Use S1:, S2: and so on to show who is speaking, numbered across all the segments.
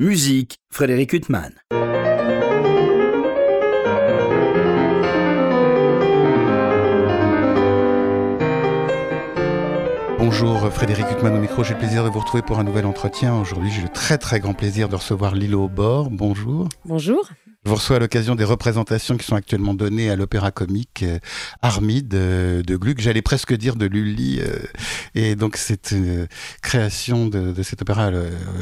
S1: Musique, Frédéric Huttman.
S2: Bonjour Frédéric Huttman au micro, j'ai le plaisir de vous retrouver pour un nouvel entretien. Aujourd'hui, j'ai le très très grand plaisir de recevoir Lilo au bord. Bonjour.
S3: Bonjour.
S2: Vous reçois à l'occasion des représentations qui sont actuellement données à l'opéra comique euh, Armide euh, de Gluck. J'allais presque dire de Lully. Euh, et donc, cette création de, de, cet opéra,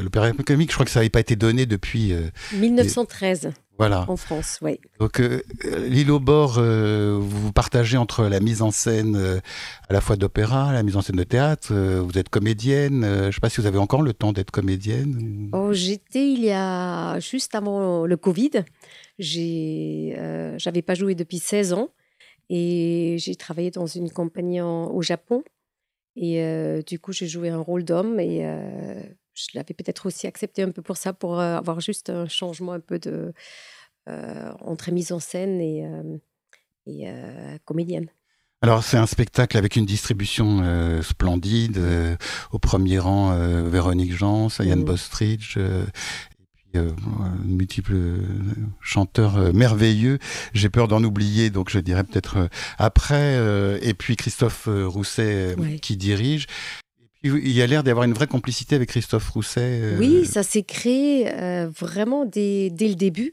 S2: l'opéra comique, je crois que ça n'avait pas été donné depuis...
S3: 1913.
S2: Voilà.
S3: En France, oui.
S2: Donc, euh, l'île au bord, euh, vous partagez entre la mise en scène euh, à la fois d'opéra, la mise en scène de théâtre. Vous êtes comédienne. je ne sais pas si vous avez encore le temps d'être comédienne.
S3: Oh, j'étais il y a juste avant le Covid. J'avais pas joué depuis 16 ans et j'ai travaillé dans une compagnie au Japon. Et du coup, j'ai joué un rôle d'homme et je l'avais peut-être aussi accepté un peu pour ça, pour avoir juste un changement un peu de, euh, entre mise en scène et, euh, et euh, comédienne.
S2: Alors c'est un spectacle avec une distribution euh, splendide, euh, au premier rang euh, Véronique Jans, Yann mmh. Bostridge, puis multiples chanteurs merveilleux. J'ai peur d'en oublier, donc je dirais peut-être après. et puis Christophe Rousset ouais. qui dirige. Et puis il y a l'air d'avoir une vraie complicité avec Christophe Rousset.
S3: Oui, ça s'est créé vraiment dès, dès, le début.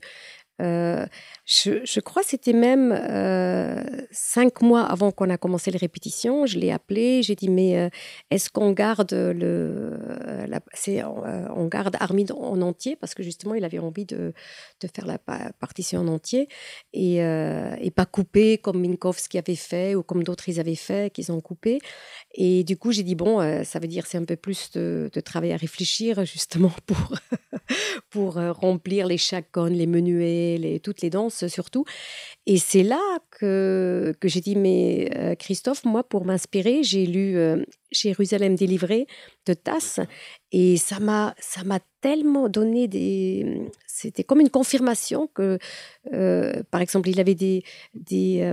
S3: Euh, je, crois que c'était même euh, cinq mois avant qu'on a commencé les répétitions. Je l'ai appelé, j'ai dit mais euh, est-ce qu'on garde le, euh, on garde Armide en entier? Parce que justement il avait envie de, de faire la partition en entier et, et pas couper comme Minkowski avait fait ou comme d'autres ils avaient fait qu'ils ont coupé. Et du coup j'ai dit bon ça veut dire c'est un peu plus de, travail à réfléchir justement pour pour remplir les chaconnes, les menuets, toutes les danses surtout. Et c'est là que, que j'ai dit, mais euh, Christophe, moi, pour m'inspirer, j'ai lu euh, Jérusalem délivré de Tasse et ça m'a, ça m'a tellement donné des... C'était comme une confirmation que, euh, par exemple, il avait des... des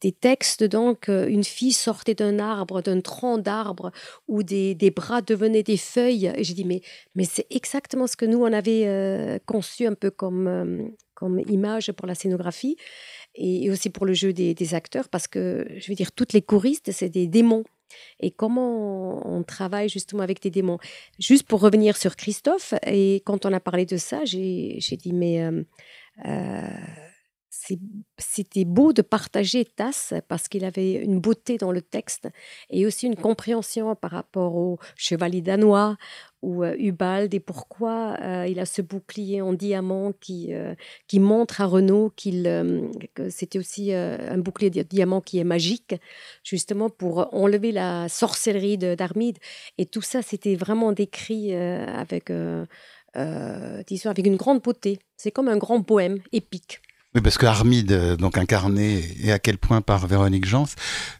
S3: des, textes dedans qu'une fille sortait d'un arbre, d'un tronc d'arbre, où des, des, bras devenaient des feuilles. Et j'ai dit, mais, mais c'est exactement ce que nous, on avait euh, conçu un peu comme, euh, comme image pour la scénographie et, aussi pour le jeu des, des, acteurs, parce que, je veux dire, toutes les choristes, c'est des démons. Et comment on travaille justement avec des démons? Juste pour revenir sur Christophe, et quand on a parlé de ça, j'ai dit, mais... Euh, euh c'était beau de partager Tasse parce qu'il avait une beauté dans le texte et aussi une compréhension par rapport au chevalier danois ou euh, Hubald et pourquoi euh, il a ce bouclier en diamant qui, euh, qui montre à Renaud euh, que c'était aussi un bouclier de diamant qui est magique, justement pour enlever la sorcellerie d'Armide. Et tout ça, c'était vraiment décrit avec, disons, avec une grande beauté. C'est comme un grand poème épique.
S2: Oui, parce que Armide, euh, donc incarné et à quel point par Véronique Jans,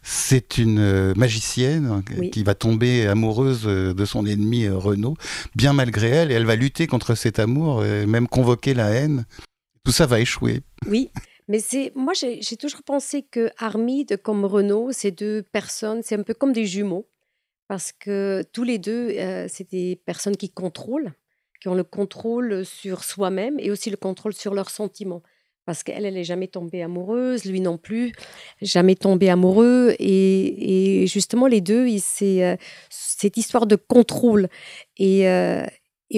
S2: c'est une euh, magicienne hein, oui. qui va tomber amoureuse euh, de son ennemi Renaud, bien malgré elle, et elle va lutter contre cet amour, et même convoquer la haine. Tout ça va échouer.
S3: Oui, mais c'est moi j'ai toujours pensé que Armide comme Renaud, ces deux personnes, c'est un peu comme des jumeaux, parce que tous les deux, euh, c'est des personnes qui contrôlent, qui ont le contrôle sur soi-même et aussi le contrôle sur leurs sentiments parce qu'elle, elle n'est jamais tombée amoureuse, lui non plus, jamais tombé amoureux. Et, justement, les deux, c'est euh, cette histoire de contrôle. Et, euh,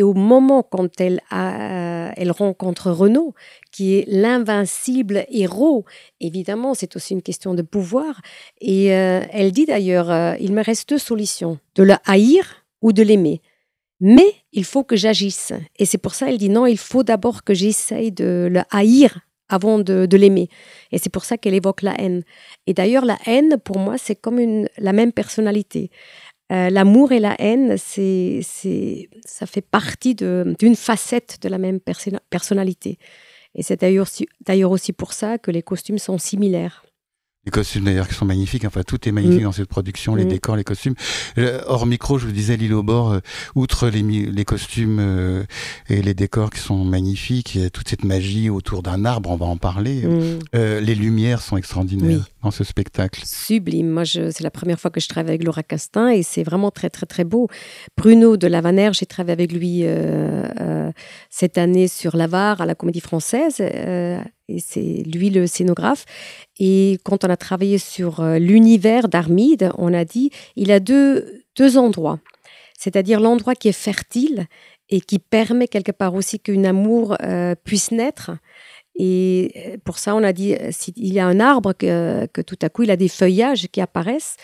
S3: au moment quand elle, a, elle rencontre Renaud, qui est l'invincible héros, évidemment, c'est aussi une question de pouvoir. Et euh, elle dit d'ailleurs, euh, il me reste deux solutions, de le haïr ou de l'aimer. Mais il faut que j'agisse. Et c'est pour ça qu'elle dit non, il faut d'abord que j'essaye de le haïr avant de, de l'aimer. Et c'est pour ça qu'elle évoque la haine. Et d'ailleurs, la haine, pour moi, c'est comme une, la même personnalité. Euh, L'amour et la haine, c'est, c'est, ça fait partie d'une facette de la même perso personnalité. Et c'est d'ailleurs aussi pour ça que les costumes sont similaires.
S2: Les costumes d'ailleurs qui sont magnifiques, enfin tout est magnifique mmh. dans cette production, les mmh. décors, les costumes. Euh, hors micro, je vous disais l'île au bord, euh, outre les, les costumes euh, et les décors qui sont magnifiques, il y a toute cette magie autour d'un arbre, on va en parler. Mmh. Euh, les lumières sont extraordinaires.
S3: Oui.
S2: Ce spectacle
S3: Sublime. Moi, c'est la première fois que je travaille avec Laura Castin et c'est vraiment très, très, très beau. Bruno de Lavaner, j'ai travaillé avec lui euh, euh, cette année sur l'Avare à la Comédie Française euh, et c'est lui le scénographe. Et quand on a travaillé sur l'univers d'Armide, on a dit il a deux, deux endroits. C'est-à-dire l'endroit qui est fertile et qui permet quelque part aussi qu'un amour puisse naître et euh, pour ça, on a dit, euh, s'il y a un arbre, que, tout à coup, il a des feuillages qui apparaissent.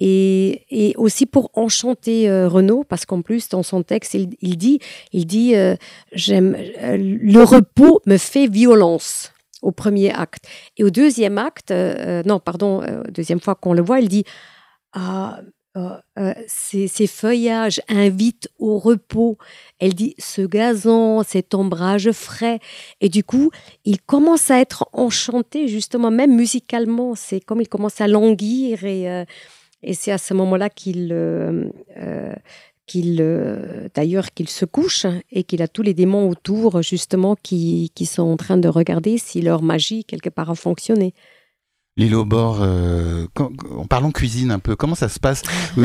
S3: Et, aussi pour enchanter euh, Renaud, parce qu'en plus, dans son texte, il, il dit, il dit le repos me fait violence au premier acte. Et au deuxième acte, non, pardon, deuxième fois qu'on le voit, il dit, ah, euh, euh, ces, feuillages invitent au repos. Elle dit ce gazon, cet ombrage frais. Et du coup, il commence à être enchanté, justement, même musicalement. C'est comme il commence à languir. Et, euh, et c'est à ce moment-là qu'il. qu'il d'ailleurs qu'il se couche et qu'il a tous les démons autour justement qui, qui sont en train de regarder si leur magie quelque part a fonctionné.
S2: L'île au bord, euh, en parlant cuisine un peu, comment ça se passe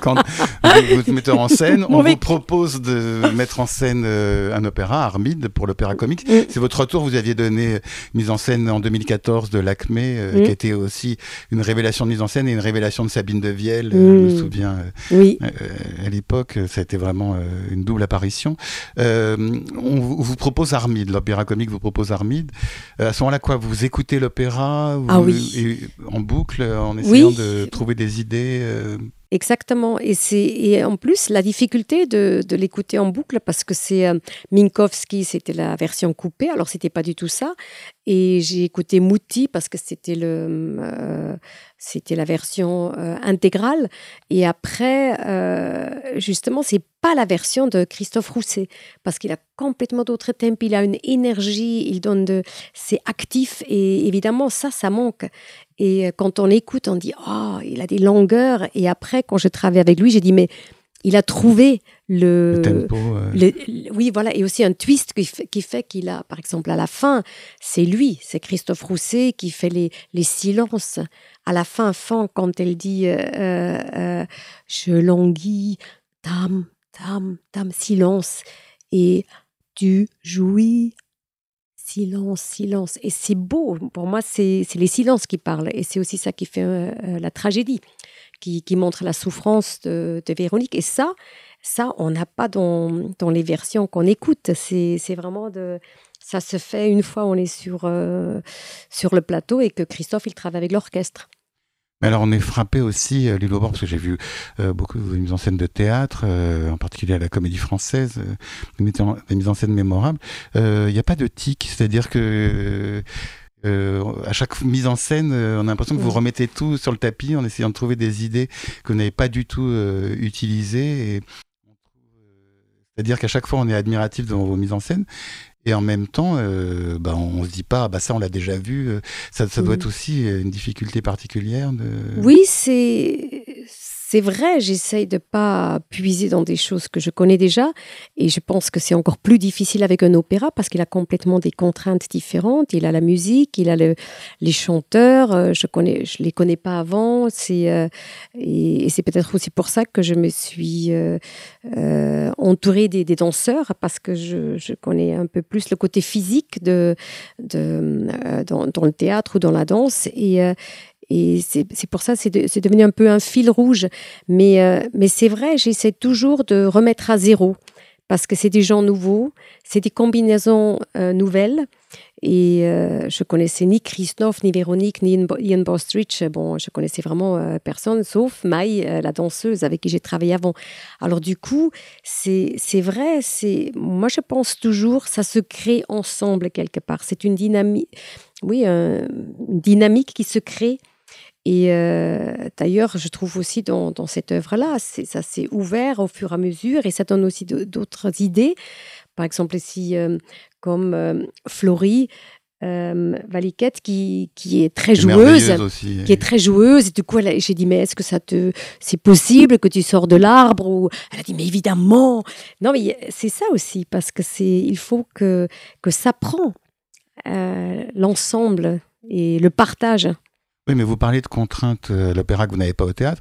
S2: quand vous, vous metteur en scène On vous propose de mettre en scène euh, un opéra, Armide, pour l'opéra comique. Mm. C'est votre retour, vous aviez donné mise en scène en 2014 de l'Acme, euh, mm. qui était aussi une révélation de mise en scène et une révélation de Sabine de Vielle, je me mm. souviens.
S3: oui.
S2: à l'époque, ça a été vraiment une double apparition. on vous propose Armide, l'opéra comique vous propose Armide. à ce moment-là, quoi Vous écoutez l'opéra
S3: ah
S2: en boucle, en essayant de trouver des idées. Euh,
S3: Exactement. Et, et en plus, la difficulté de, l'écouter en boucle, parce que c'est euh, Minkowski, c'était la version coupée, alors c'était pas du tout ça. Et j'ai écouté Mouti parce que c'était euh, la version euh, intégrale. Et après, justement, c'est pas la version de Christophe Rousset parce qu'il a complètement d'autres thèmes. Il a une énergie, il donne de, c'est actif et évidemment ça, ça manque. Et euh, quand on écoute, on dit oh, il a des longueurs. Et après, quand je travaille avec lui, j'ai dit mais il a trouvé le,
S2: tempo.
S3: oui, voilà, et aussi un twist qui fait, qu'il a, par exemple, à la fin, c'est lui, c'est Christophe Rousset qui fait les, les silences. À la fin, fin, quand elle dit euh, euh, je languis, tam, tam, tam, silence, et tu jouis silence, silence. Et c'est beau. Pour moi, c'est les silences qui parlent. Et c'est aussi ça qui fait euh, euh, la tragédie, qui, montre la souffrance de, Véronique. Et ça, ça, on n'a pas dans, dans, les versions qu'on écoute. C'est vraiment de. Ça se fait une fois on est sur, euh, sur le plateau et que Christophe, il travaille avec l'orchestre
S2: alors on est frappé aussi, euh, Lilo Bord, parce que j'ai vu euh, beaucoup de mises en scène de théâtre, euh, en particulier à la Comédie Française, des mises en scène mémorables. Il n'y a pas de tic, c'est-à-dire que à chaque mise en scène, on a l'impression que vous remettez tout sur le tapis en essayant de trouver des idées que vous n'avez pas du tout utilisées. C'est-à-dire qu'à chaque fois, on est admiratif devant vos mises en scène. Et en même temps, euh, bah, on se dit pas, bah ça on l'a déjà vu. Euh, ça, ça doit mm. être aussi une difficulté particulière. De...
S3: Oui, c'est c'est vrai, j'essaye de pas puiser dans des choses que je connais déjà, et je pense que c'est encore plus difficile avec un opéra parce qu'il a complètement des contraintes différentes. Il a la musique, il a le, les chanteurs, euh, je connais, je les connais pas avant. Euh, et, c'est peut-être aussi pour ça que je me suis euh, entourée des, des, danseurs parce que je, je, connais un peu plus le côté physique de, de dans, dans, le théâtre ou dans la danse et et c'est pour ça, c'est devenu un peu un fil rouge. Mais, euh, mais c'est vrai, j'essaie toujours de remettre à zéro parce que c'est des gens nouveaux, c'est des combinaisons euh, nouvelles. Et euh, je connaissais ni Christophe, ni Véronique, ni Ian Bostrich. Bon, je connaissais vraiment personne, sauf Maï, la danseuse avec qui j'ai travaillé avant. Alors du coup, c'est vrai, c'est moi je pense toujours, ça se crée ensemble quelque part. C'est une dynamique, oui, une dynamique qui se crée et euh, d'ailleurs, je trouve aussi dans, cette œuvre-là, ça s'est ouvert au fur et à mesure et ça donne aussi d'autres idées. Par exemple, ici, euh, comme euh, Florie, Valiquette qui, qui, est très joueuse, qui est très joueuse. Et du coup, j'ai dit mais est-ce que ça te, c'est possible que tu sors de l'arbre ou Elle a dit mais évidemment. Non mais c'est ça aussi parce que c'est, il faut que que ça prend l'ensemble et le partage.
S2: Oui, mais vous parlez de contraintes à l'opéra que vous n'avez pas au théâtre.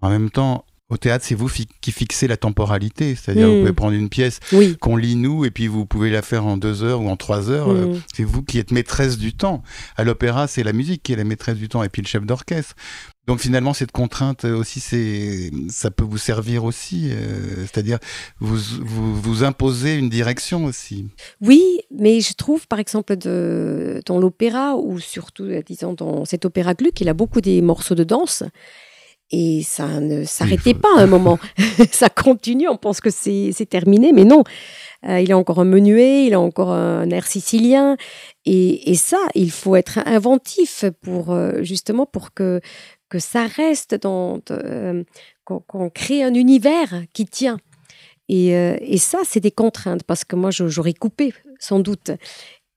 S2: En même temps, au théâtre, c'est vous qui fixez la temporalité, c'est-à-dire vous pouvez hmm. prendre une pièce qu'on lit nous et puis vous pouvez la faire en deux heures ou en trois heures. Euh, hmm. C'est vous qui êtes maîtresse du temps. À l'opéra, c'est la musique qui est la maîtresse du temps et puis le chef d'orchestre. Donc finalement, cette contrainte aussi, c'est, ça peut vous servir aussi, euh, c'est-à-dire vous, vous, vous imposez une direction aussi.
S3: Oui, mais je trouve par exemple de, dans l'opéra ou surtout, disons dans cet opéra Gluck, il a beaucoup des morceaux de danse et ça ne s'arrêtait pas à un moment. ça continue, on pense que c'est terminé, mais non. Euh, il a encore un menuet, il a encore un air sicilien. Et, et ça, il faut être inventif pour euh, justement pour que, que ça reste dans. Euh, qu'on crée un univers qui tient. Et, et ça, c'est des contraintes parce que moi, j'aurais coupé sans doute.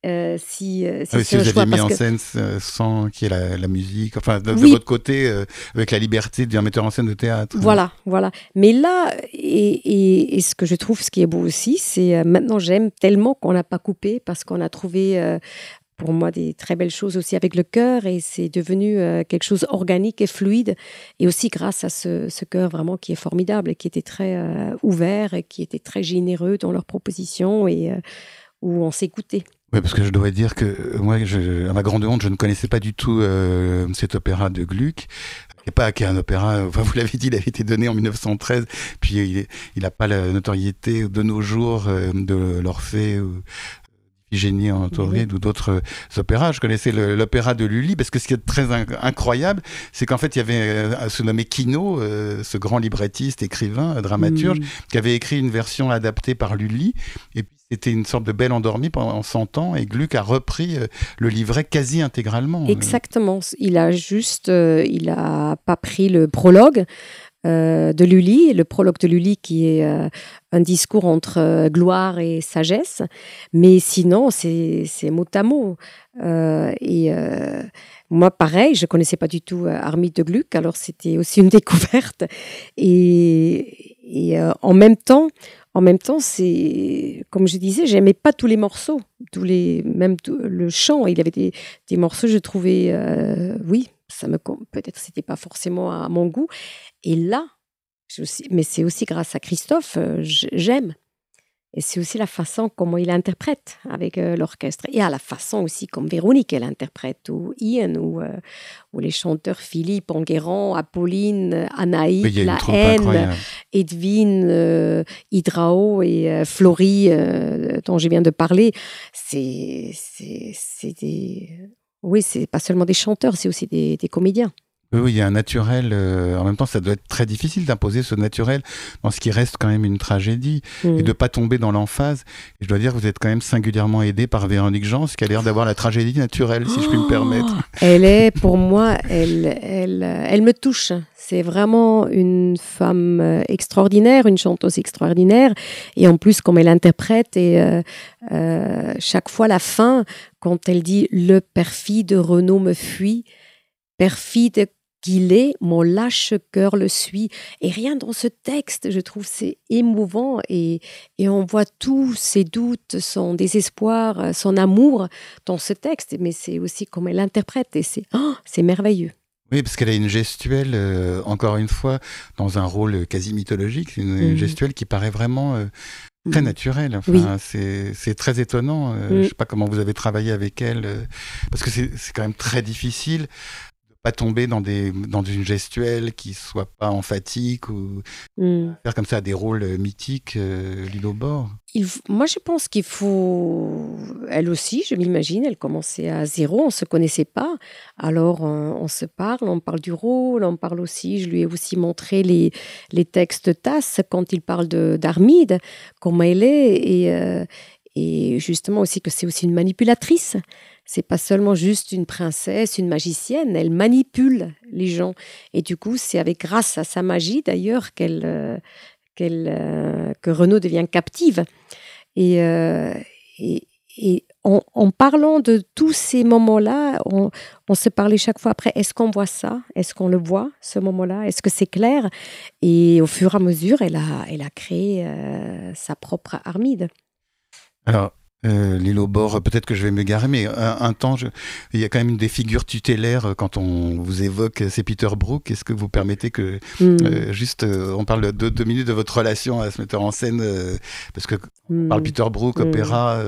S2: Euh, si, euh, si, ah vous aviez mis en scène euh, sans qu'il y ait la, musique, enfin de, votre côté, avec la liberté d'un metteur en scène de théâtre.
S3: Voilà, voilà. Mais là, et, et, ce que je trouve, ce qui est beau aussi, c'est maintenant j'aime tellement qu'on n'a pas coupé parce qu'on a trouvé pour moi des très belles choses aussi avec le cœur et c'est devenu quelque chose organique et fluide et aussi grâce à ce, cœur vraiment qui est formidable et qui était très ouvert et qui était très généreux dans leurs propositions et où on s'écoutait.
S2: Oui, parce que je dois dire que euh, moi, à ma grande honte, je ne connaissais pas du tout euh, cet opéra de Gluck. Et pas qu'un un opéra, enfin, vous l'avez dit, il avait été donné en 1913, puis il n'a pas la notoriété de nos jours euh, de l'Orphée Génie en Tauride ou d'autres opéras. Je connaissais l'opéra de Lully parce que ce qui est très incroyable, c'est qu'en fait, il y avait ce nommé Kino, ce grand librettiste, écrivain, dramaturge, mm. qui avait écrit une version adaptée par Lully. Et puis, c'était une sorte de belle endormie pendant 100 ans et Gluck a repris euh, le livret quasi intégralement.
S3: Euh. Exactement. Il a juste, euh, il a pas pris le prologue. De Lully, le prologue de Lully qui est un discours entre gloire et sagesse, mais sinon c'est mot à mot. et moi, pareil, je connaissais pas du tout Armide de Gluck, alors c'était aussi une découverte. Et, et en même temps, en même temps, c'est comme je disais, j'aimais pas tous les morceaux, tous les même le chant. Il avait des, des morceaux, je trouvais, euh, oui, ça me peut-être c'était pas forcément à mon goût. Et là, mais c'est aussi grâce à Christophe, euh, j'aime. Et c'est aussi la façon comment il interprète avec euh, l'orchestre. Et à la façon aussi comme Véronique, elle interprète, ou Ian, ou, euh, ou les chanteurs Philippe, Enguerrand, Apolline, Anaïs, La Haine, Edwin, euh, Hydrao et Florie, dont je viens de parler. C'est des... Oui, c'est pas seulement des chanteurs, c'est aussi des comédiens.
S2: Oui, il y a un naturel. Euh, en même temps, ça doit être très difficile d'imposer ce naturel dans ce qui reste quand même une tragédie et de pas tomber dans l'emphase. Et je dois dire que vous êtes quand même singulièrement aidé par Véronique Jean, qui a l'air d'avoir la tragédie naturelle, si je puis me permettre.
S3: Elle est, pour moi, elle, elle, elle me touche. C'est vraiment une femme euh, extraordinaire, une chanteuse extraordinaire. Et en plus, comme elle interprète, et euh, chaque fois la fin, quand elle dit Le perfide Renaud me fuit, perfide qu'il est, mon lâche cœur le suit. Et rien dans ce texte, je trouve, c'est émouvant et, et on voit tous ses doutes, son désespoir, son amour dans ce texte. Mais c'est aussi comme elle l'interprète et c'est oh, c'est merveilleux.
S2: Oui, parce qu'elle a une gestuelle, euh, encore une fois, dans un rôle quasi mythologique, une, mhm. gestuelle qui paraît vraiment euh, très mhm. naturelle. Enfin, c'est très étonnant. Euh, Je ne sais pas comment vous avez travaillé avec elle, parce que c'est quand même très difficile pas tomber dans, des, dans une gestuelle qui soit pas emphatique ou hmm. faire comme ça des rôles mythiques, euh, Lilo Bord.
S3: moi, je pense qu'il faut. Elle aussi, je m'imagine, elle commençait à zéro, on se connaissait pas. Alors, on, se parle, on parle du rôle, on parle aussi. Je lui ai aussi montré les, les textes TAS quand il parle d'Armide, comment elle est, et, euh, et justement aussi que c'est aussi une manipulatrice c'est pas seulement juste une princesse, une magicienne, elle manipule les gens. Et du coup, c'est avec grâce à sa magie d'ailleurs qu'elle, euh, euh, que Renaud devient captive. Et, euh, en, parlant de tous ces moments-là, on, se parlait chaque fois après, est-ce qu'on voit ça? Est-ce qu'on le voit, ce moment-là? Est-ce que c'est clair? Et au fur et à mesure, elle a, elle a créé sa propre Armide.
S2: Alors, euh, l'île au bord, peut-être que je vais me garer, mais un, temps, il y a quand même une des figures tutélaires euh, quand on vous évoque, euh, c'est Peter Brook. Est-ce que vous permettez que, hmm. juste, on parle de deux minutes de votre relation à ce metteur en scène, parce que on parle hmm. Peter Brook, hmm. opéra,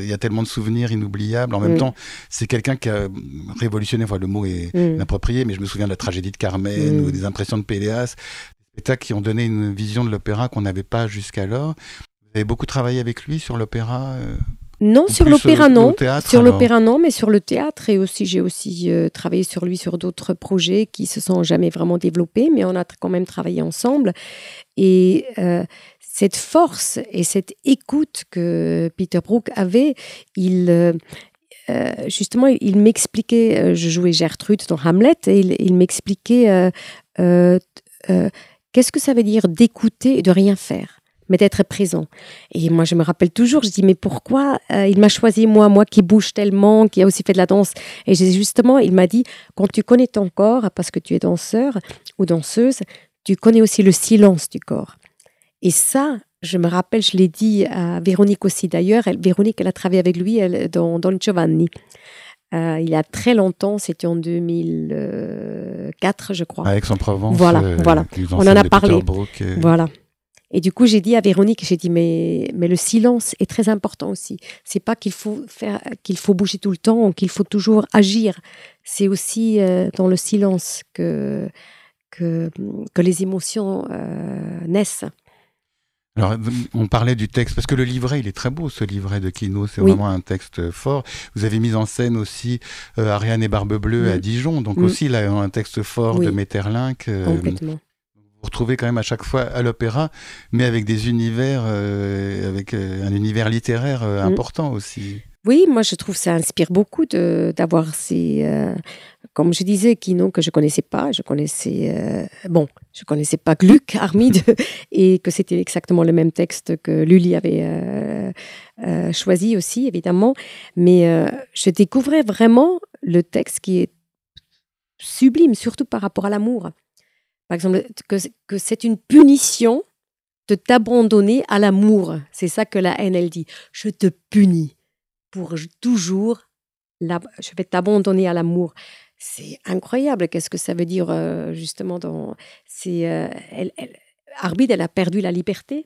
S2: il y a tellement de souvenirs inoubliables. En même temps, c'est quelqu'un qui a révolutionné, enfin, le mot est inapproprié, mais je me souviens de la tragédie de Carmen ou des impressions de Péléas, qui ont donné une vision de l'opéra qu'on n'avait pas jusqu'alors. Vous avez beaucoup travaillé avec lui sur l'opéra
S3: euh, Non, sur l'opéra non. sur l'opéra non, mais sur le théâtre. Et aussi j'ai aussi euh, travaillé sur lui sur d'autres projets qui se sont jamais vraiment développés, mais on a quand même travaillé ensemble. Et euh, cette force et cette écoute que Peter Brook avait, il justement, il m'expliquait, je jouais Gertrude dans Hamlet, et il, il m'expliquait qu'est-ce que ça veut dire d'écouter et de rien faire mais d'être présent. Et moi, je me rappelle toujours, je dis, mais pourquoi euh, il m'a choisi, moi, moi qui bouge tellement, qui a aussi fait de la danse Et justement, il m'a dit, quand tu connais ton corps, parce que tu es danseur ou danseuse, tu connais aussi le silence du corps. Et ça, je me rappelle, je l'ai dit à Véronique aussi d'ailleurs, Véronique, elle a travaillé avec lui elle, dans Don Giovanni. Euh, il y a très longtemps, c'était en 2004, je crois.
S2: Avec son Provence.
S3: Voilà, euh, voilà. On en a parlé. Voilà. Et du coup, j'ai dit à Véronique, j'ai dit, mais, mais le silence est très important aussi. C'est pas qu'il faut faire, qu'il faut bouger tout le temps, qu'il faut toujours agir. C'est aussi euh, dans le silence que, que, que les émotions euh, naissent.
S2: Alors, on parlait du texte, parce que le livret, il est très beau, ce livret de Kino, c'est vraiment un texte fort. Vous avez mis en scène aussi euh, Ariane et Barbe Bleue à Dijon, donc aussi là, un texte fort de Metterlinck.
S3: Complètement
S2: vous retrouvez quand même à chaque fois à l'opéra, mais avec des univers, euh, avec euh, un univers littéraire euh, mm. important aussi.
S3: Oui, moi je trouve que ça inspire beaucoup d'avoir ces, comme je disais, Kino que je connaissais pas, je connaissais, bon, je connaissais pas Gluck, Armide, et que c'était exactement le même texte que Lully avait choisi aussi, évidemment, mais je découvrais vraiment le texte qui est sublime, surtout par rapport à l'amour par exemple, que, c'est une punition de t'abandonner à l'amour. C'est ça que la haine, elle dit. Je te punis pour toujours, je vais t'abandonner à l'amour. C'est incroyable. Qu'est-ce que ça veut dire euh, justement dans. C'est, euh, elle, elle a perdu la liberté.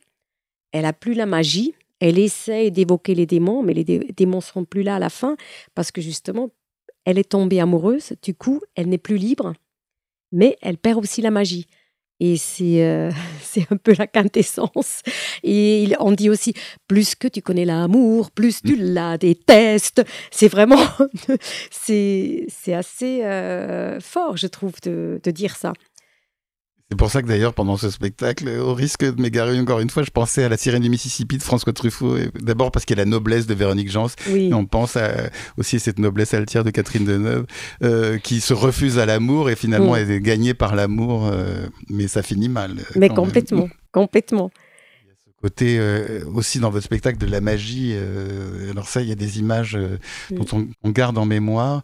S3: Elle a plus la magie. Elle essaye d'évoquer les démons, mais les démons seront plus là à la fin parce que justement, elle est tombée amoureuse. Du coup, elle n'est plus libre mais elle perd aussi la magie. Et c'est euh, c'est un peu la quintessence. Et on dit aussi, plus que tu connais l'amour, plus tu la détestes. C'est vraiment, c'est assez euh, fort, je trouve, de, de dire ça.
S2: C'est pour ça que d'ailleurs, pendant ce spectacle, au risque de m'égarer encore une fois, je pensais à la sirène du Mississippi de François Truffaut. D'abord parce qu'il y a la noblesse de Véronique Jans. Et on pense aussi à cette noblesse altière de Catherine Deneuve, euh, qui se refuse à l'amour et finalement mm. est gagnée par l'amour. Euh, mais ça finit mal.
S3: Mais complètement, complètement
S2: a ce côté euh, aussi dans votre spectacle de la magie. alors ça, il y a des images mm. dont on, on, garde en mémoire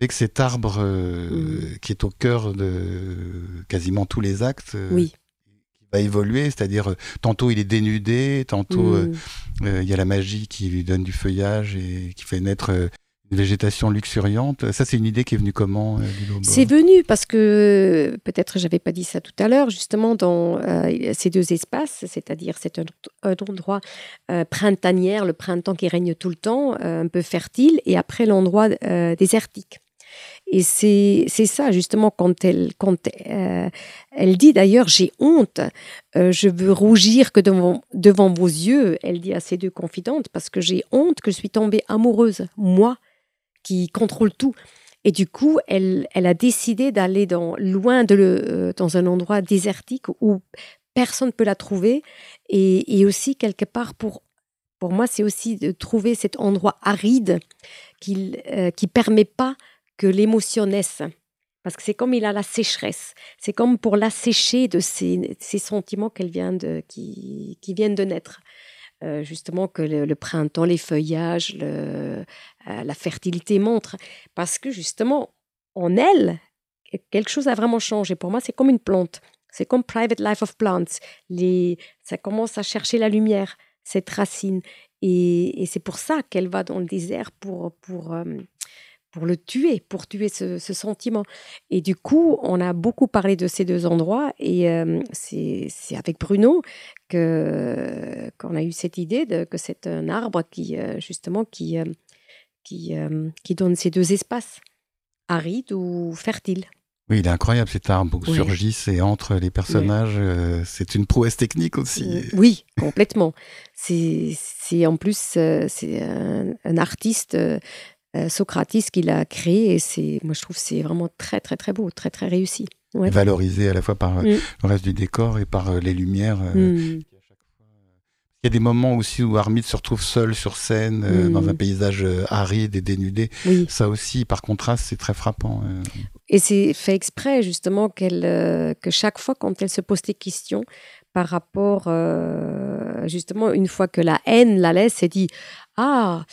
S2: avec cet arbre euh, qui est au cœur de quasiment tous les actes. Euh,
S3: oui.
S2: Qui va évoluer, c'est-à-dire euh, tantôt il est dénudé, tantôt mm. il y a la magie qui lui donne du feuillage et qui fait naître une végétation luxuriante. Ça, c'est une idée qui est venue comment
S3: C'est venu parce que peut-être j'avais pas dit ça tout à l'heure. Justement, dans ces deux espaces, c'est-à-dire c'est un, endroit printanière, le printemps qui règne tout le temps, un peu fertile, et après l'endroit désertique. Et c'est ça, justement, quand elle, quand, euh, elle dit d'ailleurs J'ai honte, euh, je veux rougir que devant, devant vos yeux. Elle dit à ses deux confidentes Parce que j'ai honte que je suis tombée amoureuse, moi, qui contrôle tout. Et du coup, elle, elle a décidé d'aller dans, loin de le, euh, dans un endroit désertique où personne ne peut la trouver. Et, et aussi, quelque part, pour, pour moi, c'est aussi de trouver cet endroit aride qui ne permet pas que l'émotion naisse. Parce que c'est comme il a la sécheresse. C'est comme pour l'assécher de ces, sentiments qu'elle vient de, qui, qui, viennent de naître. Euh, justement, que le, printemps, les feuillages, euh, la fertilité montrent. Parce que justement, en elle, quelque chose a vraiment changé. Pour moi, c'est comme une plante. C'est comme Private Life of Plants. Ça commence à chercher la lumière. cette racine. Et, c'est pour ça qu'elle va dans le désert pour, pour, euh, pour le tuer, pour tuer ce, sentiment. Et du coup, on a beaucoup parlé de ces deux endroits. Et euh, c'est avec Bruno que qu'on a eu cette idée de, que c'est un arbre qui, euh, justement, qui, qui, qui donne ces deux espaces, arides ou fertiles.
S2: Oui, il est incroyable cet arbre qui surgit et entre les personnages. Euh, c'est une prouesse technique aussi.
S3: Oui, complètement. C'est en plus euh, c'est un, artiste euh, Socrates qui l'a créé et c'est moi je trouve c'est vraiment très très très beau, très très réussi.
S2: Valorisé à la fois par mm. le reste du décor et par les lumières. Mm. Il y a des moments aussi où Armide se retrouve seul sur scène, euh, dans un mm. paysage euh, aride et dénudé. Ça aussi, par contraste, c'est très frappant. Euh.
S3: Et c'est fait exprès, justement, qu'elle, que chaque fois, quand elle se pose des questions par rapport, justement, une fois que la haine la laisse, elle dit Ah,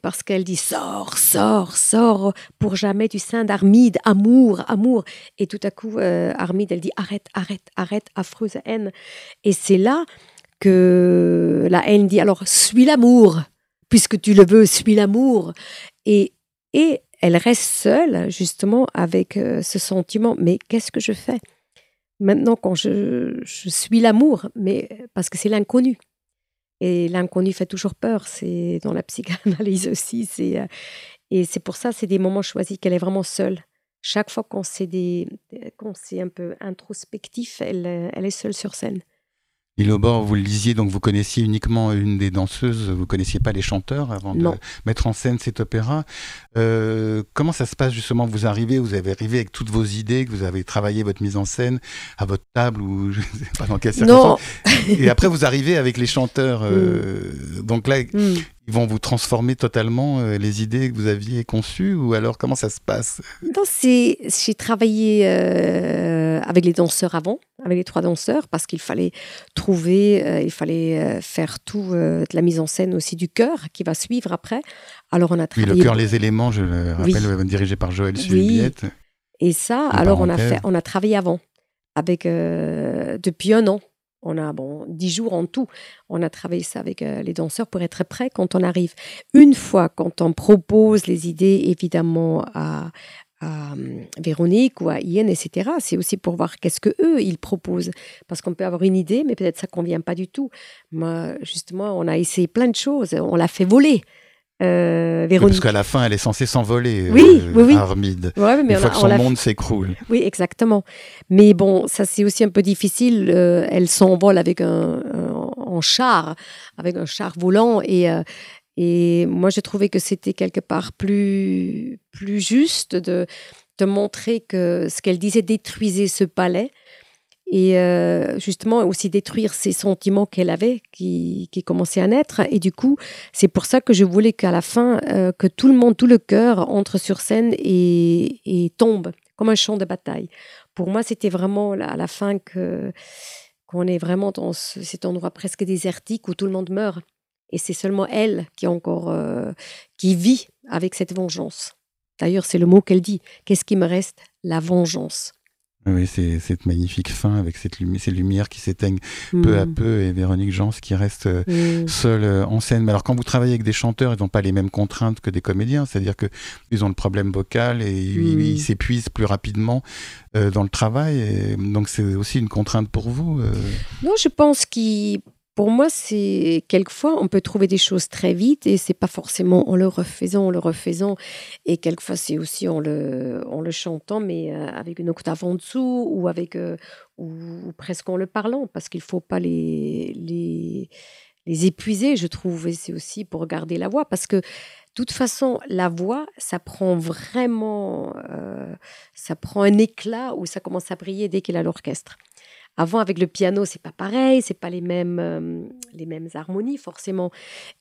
S3: parce qu'elle dit sors, sors, sors pour jamais du sein d'Armide, amour, amour. Et tout à coup, Armide, elle dit arrête, arrête, arrête, affreuse haine. Et c'est là que la haine dit alors suis l'amour, puisque tu le veux, suis l'amour. Et, et elle reste seule, justement, avec euh, ce sentiment, mais qu'est-ce que je fais? Maintenant, quand je, je suis l'amour, mais parce que c'est l'inconnu. Et l'inconnu fait toujours peur, c'est dans la psychanalyse aussi. C'est, euh, et c'est pour ça, c'est des moments choisis qu'elle est vraiment seule. Chaque fois qu'on c'est, des, un peu introspectif, elle, elle est seule sur scène.
S2: L'île bord, vous le disiez, donc vous connaissiez uniquement une des danseuses, vous connaissiez pas les chanteurs avant de mettre en scène cet opéra. Euh, comment ça se passe justement? Vous arrivez, vous avez arrivé avec toutes vos idées, que vous avez travaillé votre mise en scène à votre table ou je ne sais pas dans quelle circonstance. Et après vous arrivez avec les chanteurs. Euh, mm. Donc là, mm ils vont vous transformer totalement euh, les idées que vous aviez conçues ou alors comment ça se passe?
S3: Non, j'ai travaillé euh, avec les danseurs avant, avec les trois danseurs, parce qu'il fallait trouver, euh, il fallait faire tout de la mise en scène aussi du chœur qui va suivre après. Alors on a
S2: travaillé. Oui, le chœur, les éléments, je le rappelle, dirigé par Joël Subiette.
S3: Et ça, alors on a fait, on a travaillé avant, avec depuis un an on a bon dix jours en tout. On a travaillé ça avec euh, les danseurs pour être prêts quand on arrive. Une fois quand on propose les idées, évidemment à, hum, Véronique ou à Ian, etc. C'est aussi pour voir qu'est-ce que eux ils proposent, parce qu'on peut avoir une idée, mais peut-être ça convient pas du tout. Moi, justement, on a essayé plein de choses. On l'a fait voler.
S2: Euh, Parce qu'à la fin, elle est censée s'envoler,
S3: oui,
S2: euh,
S3: oui, oui.
S2: Armide. Ouais, mais Une fois que son monde s'écroule.
S3: Oui, exactement. Mais bon, ça c'est aussi un peu difficile. Euh, elle s'envole avec un, un, char, avec un char volant. Et, et moi, j'ai trouvé que c'était quelque part plus, plus juste de, de montrer que ce qu'elle disait détruisait ce palais et euh, justement aussi détruire ces sentiments qu'elle avait qui, qui, commençaient à naître. Et du coup, c'est pour ça que je voulais qu'à la fin, euh, que tout le monde, tout le cœur entre sur scène et, tombe comme un champ de bataille. Pour moi, c'était vraiment à la fin qu'on est vraiment dans cet endroit presque désertique où tout le monde meurt. Et c'est seulement elle qui encore euh, qui vit avec cette vengeance. D'ailleurs, c'est le mot qu'elle dit. Qu'est-ce qui me reste? La vengeance.
S2: Oui, c'est cette magnifique fin avec cette ces lumières qui s'éteignent peu à mm. peu et Véronique Jans qui reste euh, mm. seule euh, en scène. Mais alors quand vous travaillez avec des chanteurs, ils n'ont pas les mêmes contraintes que des comédiens, c'est-à-dire que ils ont le problème vocal et ils mm. s'épuisent plus rapidement euh, dans le travail. donc c'est aussi une contrainte pour vous.
S3: Non, je pense qu'ils pour moi, c'est quelquefois on peut trouver des choses très vite et c'est pas forcément en le refaisant, en le refaisant. Et quelquefois c'est aussi en le, en le chantant, mais euh, avec une octave en dessous ou avec euh, ou, presque en le parlant, parce qu'il faut pas les, les les épuiser, je trouve. Et c'est aussi pour garder la voix, parce que de toute façon, la voix, ça prend vraiment, euh, ça prend un éclat où ça commence à briller dès qu'il a l'orchestre. Avant, avec le piano, c'est pas pareil, c'est pas les mêmes, euh, les mêmes harmonies forcément.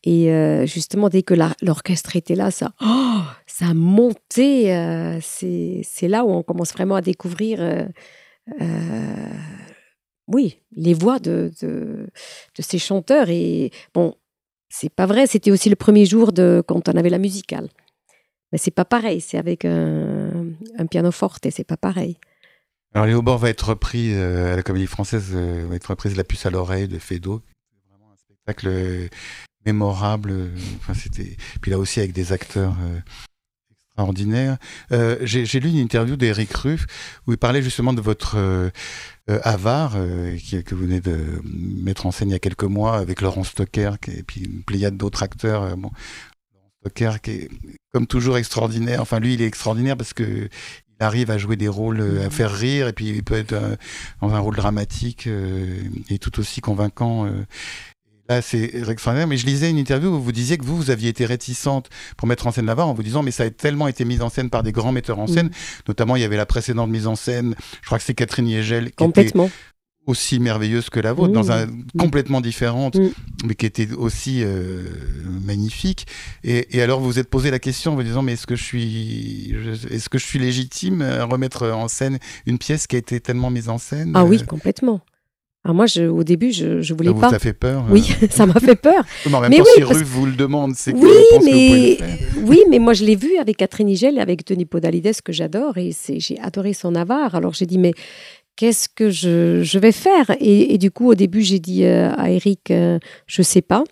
S3: Et euh, justement, dès que l'orchestre était là, ça, oh, ça montait. Euh, c'est là où on commence vraiment à découvrir, oui, les voix de, de, ces chanteurs. Et bon, c'est pas vrai. C'était aussi le premier jour de quand on avait la musicale. Mais c'est pas pareil. C'est avec un, un piano forte et c'est pas pareil.
S2: Alors Léobor va être repris euh, à la Comédie Française, euh, va être reprise La puce à l'oreille de Fédo. C'est vraiment un spectacle mémorable. Enfin, c'était. Puis là aussi avec des acteurs extraordinaires. Euh, J'ai lu une interview d'Eric Ruff où il parlait justement de votre euh, avare que vous venez de mettre en scène il y a quelques mois avec Laurent Stocker et puis une pléiade d'autres acteurs. bon, Stocker qui est comme toujours extraordinaire. Enfin, lui, il est extraordinaire parce que arrive à jouer des rôles, à faire rire, et puis il peut être dans un rôle dramatique et tout aussi convaincant c'est extraordinaire. Mais je lisais une interview où vous disiez que vous, vous aviez été réticente pour mettre en scène Navarre en vous disant, mais ça a tellement été mis en scène par des grands metteurs en scène. Mm. Notamment, il y avait la précédente mise en scène, je crois que c'est Catherine Yegel, qui était aussi merveilleuse que la vôtre, dans mm. un mm. complètement différente, mais qui était aussi euh, magnifique. Et, alors, vous vous êtes posé la question en vous disant, mais est-ce que je suis, est-ce que je suis légitime à remettre en scène une pièce qui a été tellement mise en scène
S3: Ah oui, euh complètement. Alors moi, je, au début, je, je voulais
S2: ça
S3: pas.
S2: Ça fait peur.
S3: Oui, euh ça m'a fait peur.
S2: mais en même temps, si Ruff vous le demande, c'est
S3: oui, que mais... Oui, mais moi, je l'ai vu avec Catherine Higel et avec Tony Podalides, que j'adore, et j'ai adoré son avare. Alors j'ai dit, mais qu'est-ce que je, vais faire et, et, du coup, au début, j'ai dit euh, à Eric, euh, je sais pas.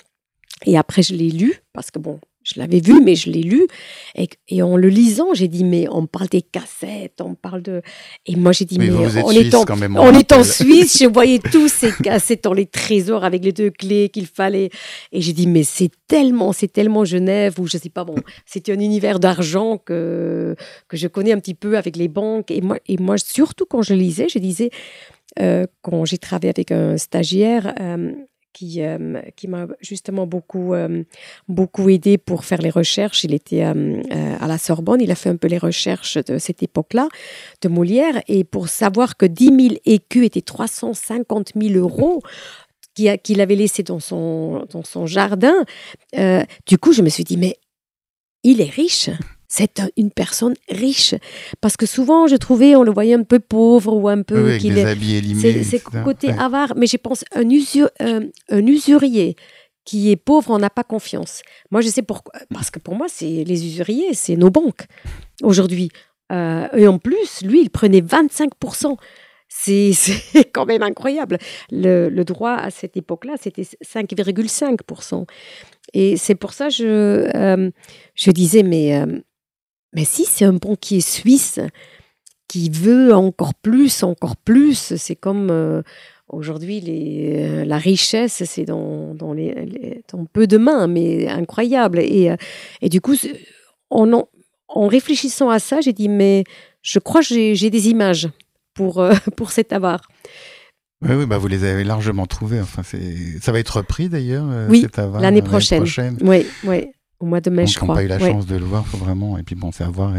S3: Et après, je l'ai lu, parce que bon, je l'avais vu, mais je l'ai lu. Et, en le lisant, j'ai dit, mais on parle des cassettes, on parle de. Et moi, j'ai dit, mais,
S2: on,
S3: est
S2: en, quand même,
S3: on est en Suisse, je voyais tous ces cassettes dans les trésors avec les deux clés qu'il fallait. Et j'ai dit, mais c'est tellement, c'est tellement Genève, ou je sais pas, bon, c'était un univers d'argent que, que je connais un petit peu avec les banques. Et moi, et moi surtout quand je lisais, je disais, euh, quand j'ai travaillé avec un stagiaire, euh, qui, euh, qui m'a justement beaucoup, euh, beaucoup aidé pour faire les recherches. Il était euh, à la Sorbonne, il a fait un peu les recherches de cette époque-là, de Molière, et pour savoir que 10 000 écus étaient 350 000 euros, qu'il avait laissé dans son, dans son jardin. du coup, je me suis dit, mais il est riche c'est une personne riche. Parce que souvent, je trouvais, on le voyait un peu pauvre ou un peu.
S2: qu'il est.
S3: C'est côté avare. Mais je pense, un, euh, un usurier qui est pauvre, on n'a pas confiance. Moi, je sais pourquoi. Parce que pour moi, c'est les usuriers, c'est nos banques aujourd'hui. Euh, et en plus, lui, il prenait 25%. C'est quand même incroyable. Le, le droit à cette époque-là, c'était 5,5%. Et c'est pour ça que je, euh, je disais, mais mais si c'est un banquier suisse qui veut encore plus, encore plus, c'est comme euh, aujourd'hui euh, la richesse, c'est dans, dans, les, peu de mains, mais incroyable. Et, euh, et du coup, en, en réfléchissant à ça, j'ai dit, mais je crois que j'ai des images pour, pour cet avare.
S2: Oui, oui bah vous les avez largement trouvées. Enfin, ça va être repris d'ailleurs.
S3: Oui, l'année prochaine. prochaine. Oui, oui au mois de mai, je crois.
S2: On n'a pas eu la chance de le voir, faut vraiment. Et puis bon, c'est à voir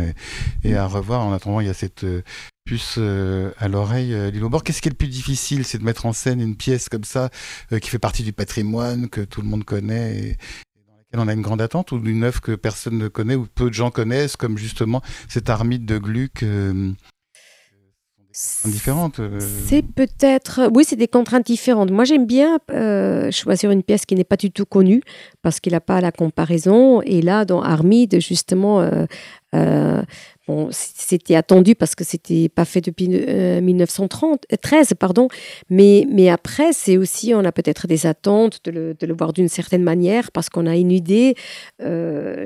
S2: et, à revoir. En attendant, il y a cette euh, puce euh, à l'oreille. Euh, Lilo Bord, qu'est-ce qui est le plus difficile C'est de mettre en scène une pièce comme ça, qui fait partie du patrimoine, que tout le monde connaît et, dans laquelle on a une grande attente, ou une œuvre que personne ne connaît, ou peu de gens connaissent, comme justement cette armide de Gluck Euh.
S3: C'est peut-être, oui, c'est des contraintes différentes. Moi, j'aime bien euh, choisir une pièce qui n'est pas du tout connue parce qu'il n'a pas la comparaison. Et là, dans Armide, justement, euh, c'était attendu parce que c'était pas fait depuis 1930, 13, pardon. Mais, mais après, c'est aussi, on a peut-être des attentes de le, de le voir d'une certaine manière parce qu'on a une idée,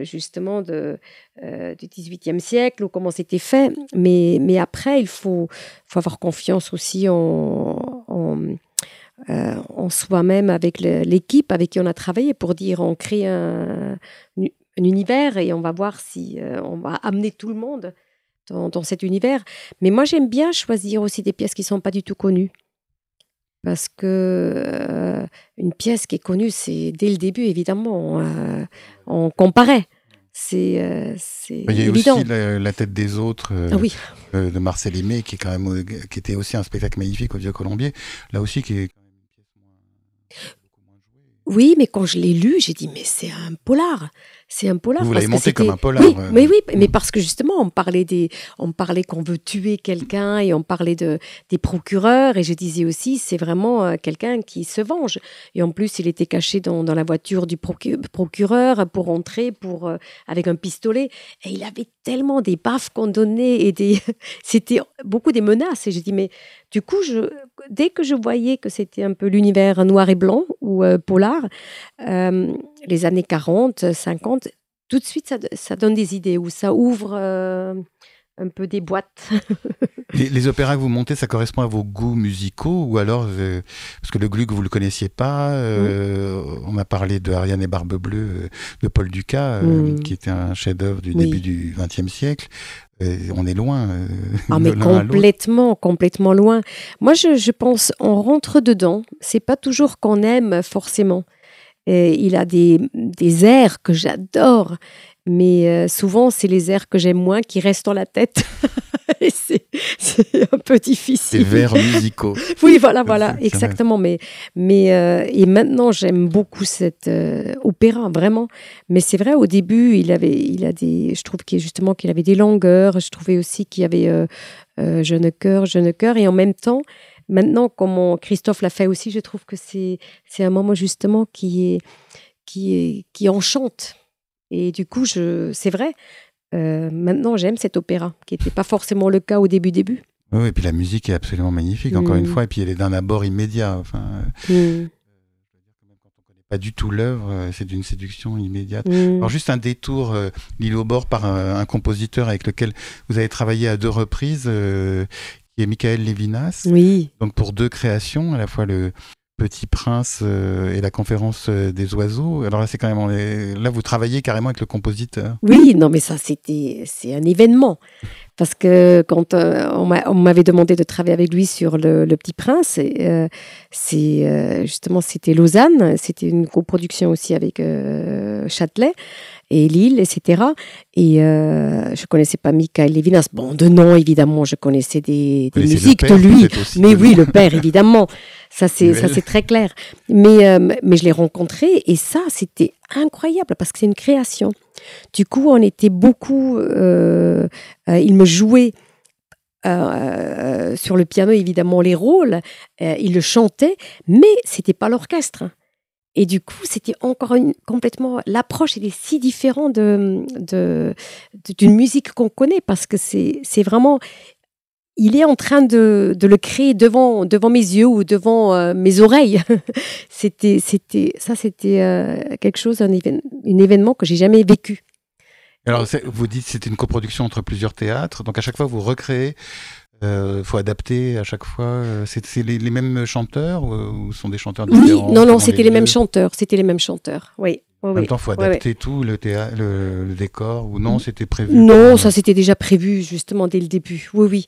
S3: justement, de, du XVIIIe siècle ou comment c'était fait. Mais, mais après, il faut, faut avoir confiance aussi en, en, soi-même avec l'équipe avec qui on a travaillé pour dire on crée un, un univers et on va voir si euh, on va amener tout le monde dans, cet univers. Mais moi, j'aime bien choisir aussi des pièces qui ne sont pas du tout connues. Parce que euh, une pièce qui est connue, c'est dès le début, évidemment, euh, on comparait. C'est Il y a
S2: aussi la, tête des autres ah de Marcel Aimé, qui, est quand même, qui était aussi un spectacle magnifique au Vieux Colombier. Là aussi, qui est
S3: oui, mais quand je l'ai lu, j'ai dit, mais c'est un polar. C'est un polar.
S2: Vous l'avez monté comme un polar.
S3: Oui, mais oui, mais parce que justement, on parlait des, on parlait qu'on veut tuer quelqu'un et on parlait de des procureurs et je disais aussi, c'est vraiment euh, quelqu'un qui se venge. Et en plus, il était caché dans, dans la voiture du procureur pour entrer, pour euh, avec un pistolet. Et il avait tellement des baffes qu'on donnait et des, c'était beaucoup des menaces. Et j'ai dit, mais du coup, je, dès que je voyais que c'était un peu l'univers noir et blanc ou polar, les années 40, 50, tout de suite, ça, ça donne des idées ou ça ouvre un peu des boîtes.
S2: les, opéras que vous montez, ça correspond à vos goûts musicaux ou alors, euh, parce que le Gluck, vous ne le connaissiez pas, euh, on a parlé de Ariane et Barbe Bleue euh, de Paul Ducas, mm. qui était un chef-d'œuvre du début du XXe siècle. On est loin.
S3: ah, mais complètement, complètement loin. Moi, je, je pense, on rentre dedans. C'est pas toujours qu'on aime forcément. Et il a des, des airs que j'adore. Mais euh, souvent, c'est les airs que j'aime moins qui restent dans la tête. et c'est un peu difficile.
S2: Des vers musicaux.
S3: oui, voilà, voilà, exactement. Mais, mais euh, et maintenant, j'aime beaucoup cet euh, opéra, vraiment. Mais c'est vrai, au début, il avait, il a des, je trouve qu'il justement qu'il avait des longueurs. Je trouvais aussi qu'il y avait jeune cœur, jeune cœur, et en même temps. Maintenant, comme Christophe l'a fait aussi, je trouve que c'est un moment justement qui est qui est qui enchante et du coup, c'est vrai, euh, maintenant j'aime cet opéra, qui n'était pas forcément le cas au début début.
S2: Oui, et puis la musique est absolument magnifique, encore une mm. fois, et puis elle est d'un abord immédiat. Enfin, mm. euh, quand on ne connaît pas du tout l'œuvre, euh, c'est d'une séduction immédiate. Mm. Alors juste un détour, l'île au bord, par un, compositeur avec lequel vous avez travaillé à deux reprises, qui est Michael Levinas.
S3: Oui.
S2: Donc pour deux créations, à la fois le, Petit Prince euh, et la conférence euh, des oiseaux. Alors là, c'est quand même là vous travaillez carrément avec le compositeur.
S3: Oui, non, mais ça c'était c'est un événement parce que quand euh, on m'avait demandé de travailler avec lui sur le, Petit Prince, c'est justement c'était Lausanne, c'était une coproduction aussi avec Châtelet et Lille, etc. Et euh, je connaissais pas Michael Levinas. Bon, de nom, évidemment, je connaissais des, musiques de lui. Mais oui, le père, évidemment. Ça, c'est, ça, c'est très clair. Mais, euh, mais je l'ai rencontré et ça, c'était incroyable parce que c'est une création. Du coup, on était beaucoup. Euh, euh, il me jouait. sur le piano, évidemment, les rôles, il le chantait, mais c'était pas l'orchestre. Et du coup, c'était encore complètement. L'approche était si différente d'une de, d'une musique qu'on connaît parce que c'est vraiment. Il est en train de, de, le créer devant, devant mes yeux ou devant euh, mes oreilles. c'était, c'était, ça, c'était euh, quelque chose, un, un événement que j'ai jamais vécu.
S2: Alors, vous dites que c'était une coproduction entre plusieurs théâtres. Donc, à chaque fois, vous recréez il euh, faut adapter à chaque fois. C'est les, mêmes chanteurs ou, sont des chanteurs différents
S3: Oui, non, non, c'était les, mêmes chanteurs. C'était les mêmes chanteurs. Oui.
S2: en même temps, il faut adapter tout, le, théâtre, le, décor, ou non, c'était prévu
S3: Non, ça c'était déjà prévu, justement, dès le début. Oui, oui.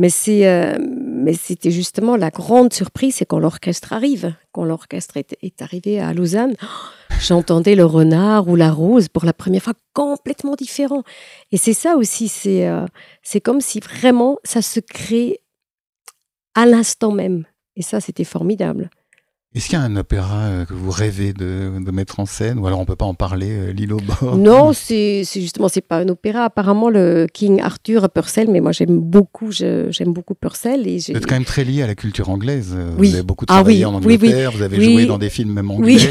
S3: Euh, mais c'était justement la grande surprise, c'est quand l'orchestre arrive. Quand l'orchestre est, est, arrivé à Lausanne, j'entendais le renard ou la rose pour la première fois complètement différent. Et c'est ça aussi, c'est, euh, c'est comme si vraiment ça se crée à l'instant même. Et ça, c'était formidable.
S2: Est-ce qu'il y a un opéra euh, que vous rêvez de, mettre en scène? Ou alors on ne peut pas en parler, euh, au bord
S3: Non, c'est justement, c'est pas un opéra. Apparemment, le King Arthur Purcell, mais moi j'aime beaucoup, j'aime beaucoup Purcell. Et
S2: vous êtes quand même très lié à la culture anglaise. Oui. Vous avez beaucoup ah travaillé en Angleterre, vous avez joué dans des films même anglais.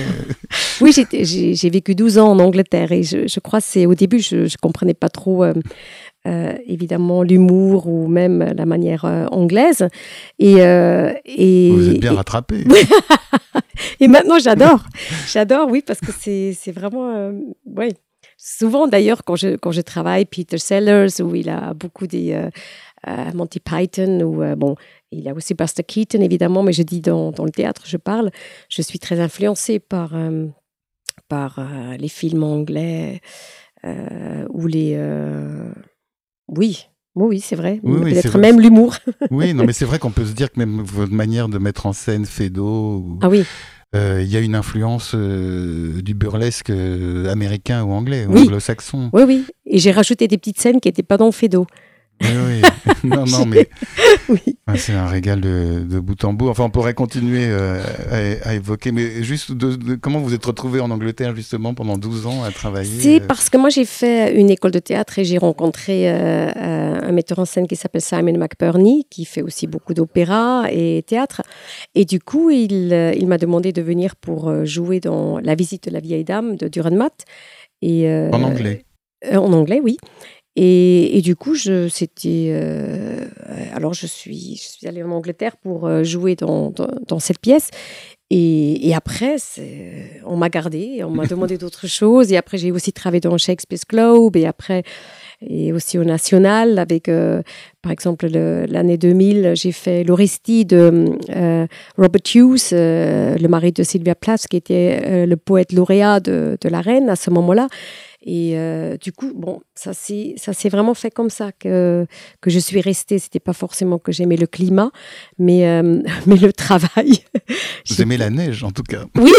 S3: Oui, j'ai vécu 12 ans en Angleterre et je, crois c'est au début, je ne comprenais pas trop. Euh, euh, évidemment l'humour ou même la manière euh, anglaise. Et, euh, et,
S2: Vous êtes bien rattrapé.
S3: et maintenant, j'adore. j'adore, oui, parce que c'est vraiment... ouais. Souvent, d'ailleurs, quand je, quand je travaille, Peter Sellers, où il a beaucoup des... Monty Python, ou bon, il a aussi Buster Keaton, évidemment, mais je dis dans, dans le théâtre, je parle, je suis très influencée par, par les films anglais ou les oui, oui, c'est vrai. Peut-être même l'humour.
S2: oui, non, mais c'est vrai qu'on peut se dire que même votre manière de mettre en scène Fedo.
S3: Ah oui.
S2: Euh, il y a une influence euh, du burlesque euh, américain ou anglais, ou anglo-saxon.
S3: Oui, oui. Et j'ai rajouté des petites scènes qui n'étaient pas dans Fedo.
S2: Oui, oui. non, non, mais c'est un régal de, bout en bout. Enfin, on pourrait continuer euh, à, évoquer, mais juste de, comment vous êtes retrouvé en Angleterre justement pendant 12 ans à travailler
S3: C'est euh? parce que moi j'ai fait une école de théâtre et j'ai rencontré euh, un metteur en scène qui s'appelle Simon McBurney, qui fait aussi beaucoup d'opéra et théâtre. Et du coup, il, il m'a demandé de venir pour jouer dans La visite de la vieille dame de Duran Et,
S2: en anglais
S3: En anglais, oui. Et, du coup, je, c'était. Euh, alors, je suis, je suis allée en Angleterre pour euh, jouer dans, dans, cette pièce. Et, et après, on m'a gardé, on m'a demandé d'autres choses. Et après, j'ai aussi travaillé dans Shakespeare's Globe. Et après, et aussi au national avec euh, par exemple l'année 2000 j'ai fait l'Orestie de Robert Hughes le mari de Sylvia Plath qui était le poète lauréat de, de la reine à ce moment-là et euh, du coup, bon, ça s'est vraiment fait comme ça que, que je suis restée. C'était pas forcément que j'aimais le climat, mais, euh, mais le travail.
S2: Vous aimez la neige, en tout cas.
S3: Oui.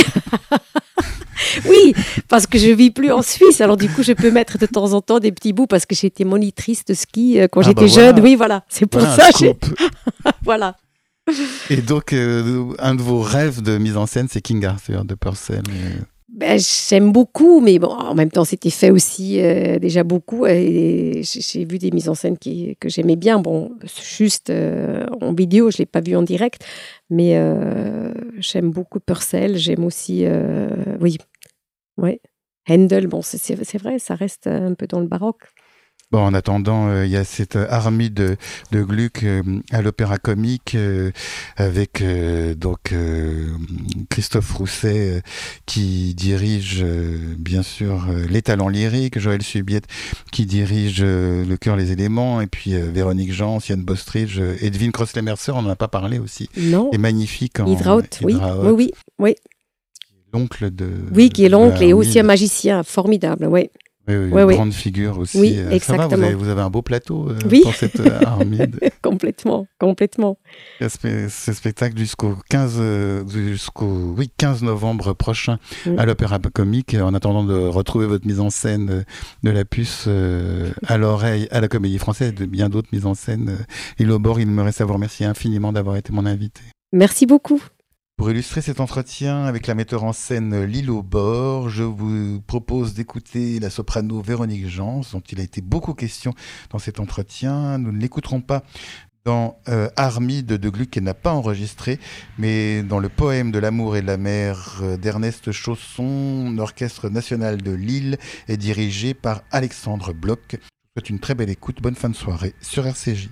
S3: oui, parce que je vis plus en Suisse. Alors du coup, je peux mettre de temps en temps des petits bouts parce que j'étais monitrice de ski euh, quand ah, j'étais bah jeune. Oui, voilà. C'est pour ça. voilà.
S2: Et donc, un de vos rêves de mise en scène, c'est King Arthur de Purcell.
S3: Ben, j'aime beaucoup, mais bon, en même temps, c'était fait aussi euh, déjà beaucoup. Et j'ai vu des mises en scène qui, que j'aimais bien. Bon, juste euh, en vidéo, je ne l'ai pas vu en direct, mais euh, j'aime beaucoup Purcell. J'aime aussi, oui, ouais. Handel, bon, c'est vrai, ça reste un peu dans le baroque.
S2: Bon, en attendant, euh, il y a cette armée de, de Gluck euh, à l'Opéra Comique euh, avec donc Christophe Rousset qui dirige bien sûr les talents lyriques, Joël Subiette qui dirige le cœur les éléments et puis Véronique Jean, Yann Bostridge, Edwin Crossler-Mercer, on n'en a pas parlé aussi.
S3: Non.
S2: Et magnifique en
S3: oui. oui, oui, oui.
S2: L'oncle de.
S3: Oui, qui est l'oncle et aussi un magicien formidable, oui.
S2: Oui, oui, une grande figure aussi.
S3: Oui, exactement.
S2: Euh, vous, avez, un beau plateau euh, oui. pour cette euh, Armide.
S3: complètement, complètement.
S2: Ce spectacle jusqu'au 15, jusqu'au oui, 15 novembre prochain à l'Opéra Comique, en attendant de retrouver votre mise en scène de la puce à l'oreille à la Comédie Française et de bien d'autres mises en scène. Et au bord, il me reste à vous remercier infiniment d'avoir été mon invité.
S3: Merci beaucoup.
S2: Pour illustrer cet entretien avec la metteur en scène Lilo Bord, je vous propose d'écouter la soprano Véronique Jans, dont il a été beaucoup question dans cet entretien. Nous ne l'écouterons pas dans euh, Armide de Gluck, qui n'a pas enregistré, mais dans le poème de l'amour et de la mer euh, d'Ernest Chausson, l'Orchestre national de Lille est dirigé par Alexandre Bloch. Je une très belle écoute, bonne fin de soirée sur RCJ.